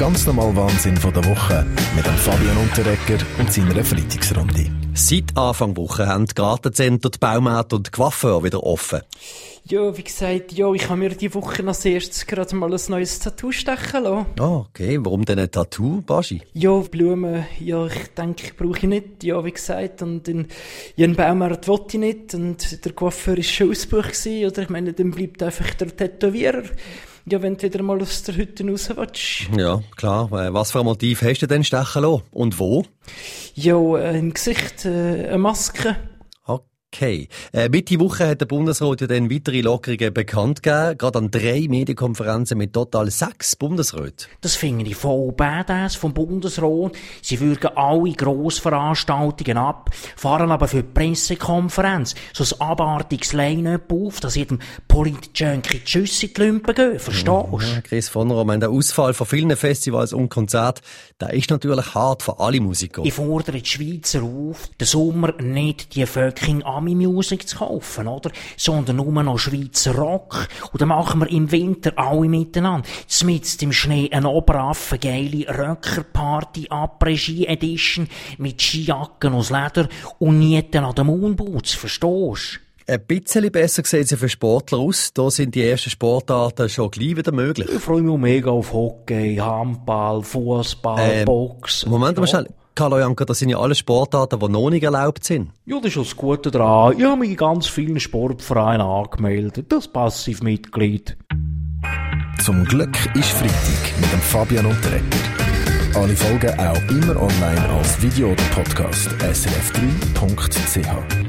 Der ganz normale Wahnsinn von der Woche mit dem Fabian Unterrecker und seiner Freitagsrunde. Seit Anfang Woche haben die Gartencenter, die Baumärkte und die Coiffeur wieder offen. Ja, wie gesagt, ja, ich habe mir die Woche als erstes gerade mal ein neues Tattoo stechen lassen. Ah, okay. Warum denn ein Tattoo, Baschi? Ja, Blumen, ja, ich denke, ich brauche ich nicht, ja, wie gesagt, und in, ja, einen Baumarkt wollte ich nicht, und der Coiffeur war schon ausgebucht gewesen, oder ich meine, dann bleibt einfach der Tätowierer. Ja, wenn du wieder mal aus der Hütte raus willst. Ja, klar. Äh, Was für ein Motiv hast du denn stechen lassen? Und wo? Ja, äh, im Gesicht äh, eine Maske. Okay. Äh, Mitte Woche hat der Bundesrat ja dann weitere Lockerungen bekannt gegeben, gerade an drei Medienkonferenzen mit total sechs Bundesräten. Das finde ich voll badass vom Bundesrat. Sie würgen alle Grossveranstaltungen ab, fahren aber für die Pressekonferenz so ein abartiges Line-up auf, dass jedem Polit-Junkie die Schüsse in die Lumpen gehen. Verstehst du? Ja, Chris von Rom, der Ausfall von vielen Festivals und Konzerten, der ist natürlich hart für alle Musiker. Ich fordere die Schweizer auf, den Sommer nicht die fucking Ami-Musik zu kaufen, oder? Sondern nur noch Schweizer Rock. Und dann machen wir im Winter alle miteinander. Zmitzt im Schnee eine oberaffe geile Röckerparty Après-Ski-Edition mit Skijacken aus Leder und Nieten an den Moonboots, verstehst du? Ein bisschen besser sieht es ja für Sportler aus. Da sind die ersten Sportarten schon gleich wieder möglich. Ich freue mich mega auf Hockey, Handball, Fußball, Ähm, Box. Moment mal Ja. schnell. Carlo Janker, das sind ja alle Sportarten, die noch nicht erlaubt sind. Ja, das ist schon das Gute dran. Ich habe mich in ganz vielen Sportvereinen angemeldet. Das Passivmitglied. Zum Glück ist Freitag mit dem Fabian Unterrecker. Alle Folgen auch immer online als Video oder Podcast. srf3.ch.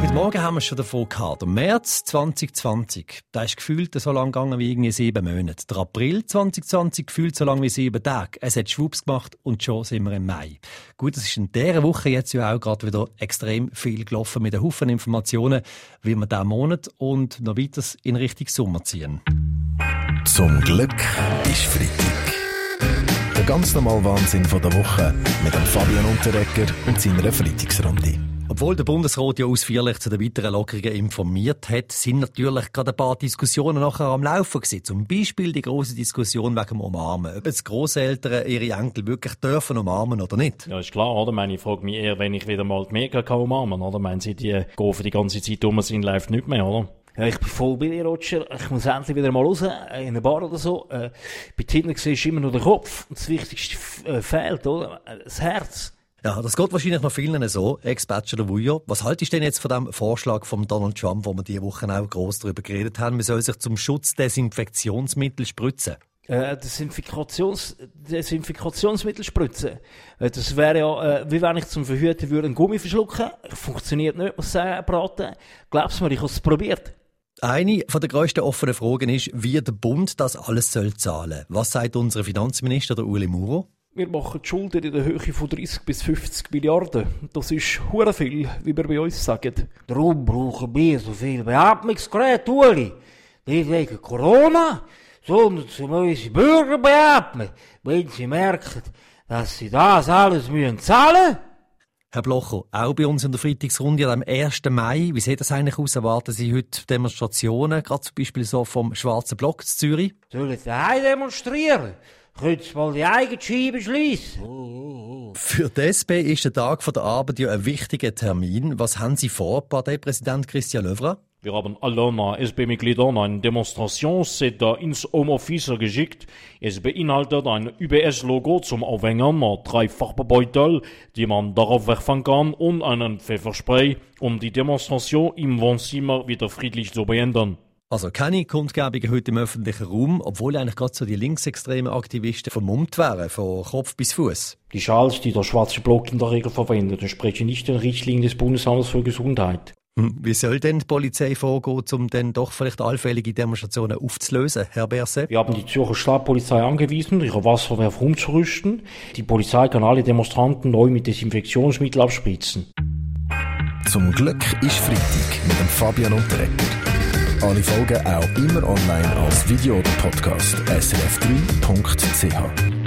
Heute Morgen haben wir schon davon gehabt. Der März 2020, da ist gefühlt so lang gegangen wie irgendwie sieben Monate. Der April 2020 gefühlt so lang wie sieben Tage. Es hat Schwupps gemacht und schon sind wir im Mai. Gut, es ist in dieser Woche jetzt ja auch gerade wieder extrem viel gelaufen mit einem Haufen Informationen, wie wir diesen Monat und noch weiter in Richtung Sommer ziehen. Zum Glück ist Freitag. Der ganz normale Wahnsinn von der Woche mit dem Fabian Unterrecker und seiner Freitagsrunde. Obwohl der Bundesrat ja ausführlich zu den weiteren Lockerungen informiert hat, sind natürlich gerade ein paar Diskussionen nachher am Laufen gewesen. Zum Beispiel die große Diskussion wegen dem Umarmen. Ob jetzt Grosseltern ihre Enkel wirklich dürfen umarmen oder nicht. Ja, ist klar, oder? Ich meine, ich frage mich eher, wenn ich wieder mal die Mega kann umarmen, oder? Meinen Sie, die gehen für die ganze Zeit um sind, läuft nicht mehr, oder? Ja, ich bin voll bei dir, Roger. Ich muss endlich wieder mal raus, äh, in eine Bar oder so. Äh, bei Tinder siehst du immer nur den Kopf. Und das Wichtigste äh, fehlt, oder? Äh, Das Herz. Ja, das geht wahrscheinlich noch vielen so, Ex-Bachelor Vujo. Was haltest du denn jetzt von dem Vorschlag von Donald Trump, wo wir diese Woche auch gross darüber geredet haben, man soll sich zum Schutz Desinfektionsmittel spritzen? Äh, Desinfikations Desinfikationsmittel spritzen. Äh, das wäre ja, äh, wie wenn ich zum Verhüten würde einen Gummi verschlucken. Funktioniert nicht, muss ich sagen, braten. Glaubst du mir, ich habe es probiert. Eine von der grössten offenen Fragen ist, wie der Bund das alles soll zahlen. Was sagt unser Finanzminister, der Uli Muro? Wir machen die Schulden in der Höhe von 30 bis 50 Milliarden. Das ist hure viel, wie wir bei uns sagen. Darum brauchen wir so viel Beatmungsgeräte, Uli. Nicht wegen Corona, sondern um unsere Bürger beatmen, wenn sie merken, dass sie das alles müssen zahlen Herr Blocher, auch bei uns in der Freitagsrunde am 1. Mai, wie sieht das eigentlich aus? Erwarten Sie heute Demonstrationen, gerade zum Beispiel so vom Schwarzen Block zu Zürich? Sollen sie demonstrieren? Können sie mal die eigene Scheibe schliessen? Für die SP ist der Tag der Arbeit ja ein wichtiger Termin. Was haben Sie vor, Parteipräsident Christian Löwra? Wir haben alle SB-Mitgliedern eine Demonstrationsset ins Homeoffice geschickt. Es beinhaltet ein UBS-Logo zum Aufhängen, drei Farbbeutel, die man darauf werfen kann und einen Pfefferspray, um die Demonstration im Wohnzimmer wieder friedlich zu beenden. Also keine Kundgebungen heute im öffentlichen Raum, obwohl eigentlich gerade so die linksextremen Aktivisten vermummt wären, von Kopf bis Fuß. Die Schals, die der schwarze Block in der Regel verwendet, entsprechen nicht den Richtlinien des Bundesamtes für Gesundheit. Hm, Wie soll denn die Polizei vorgehen, um dann doch vielleicht allfällige Demonstrationen aufzulösen, Herr Berse? Wir haben die Zürcher Stadtpolizei angewiesen, ihre Wasserwerfer umzurüsten. Die Polizei kann alle Demonstranten neu mit Desinfektionsmittel abspritzen. Zum Glück ist Freitag mit dem Fabian Unterrecker. Alle Folgen auch immer online als Video oder Podcast. srf3.ch.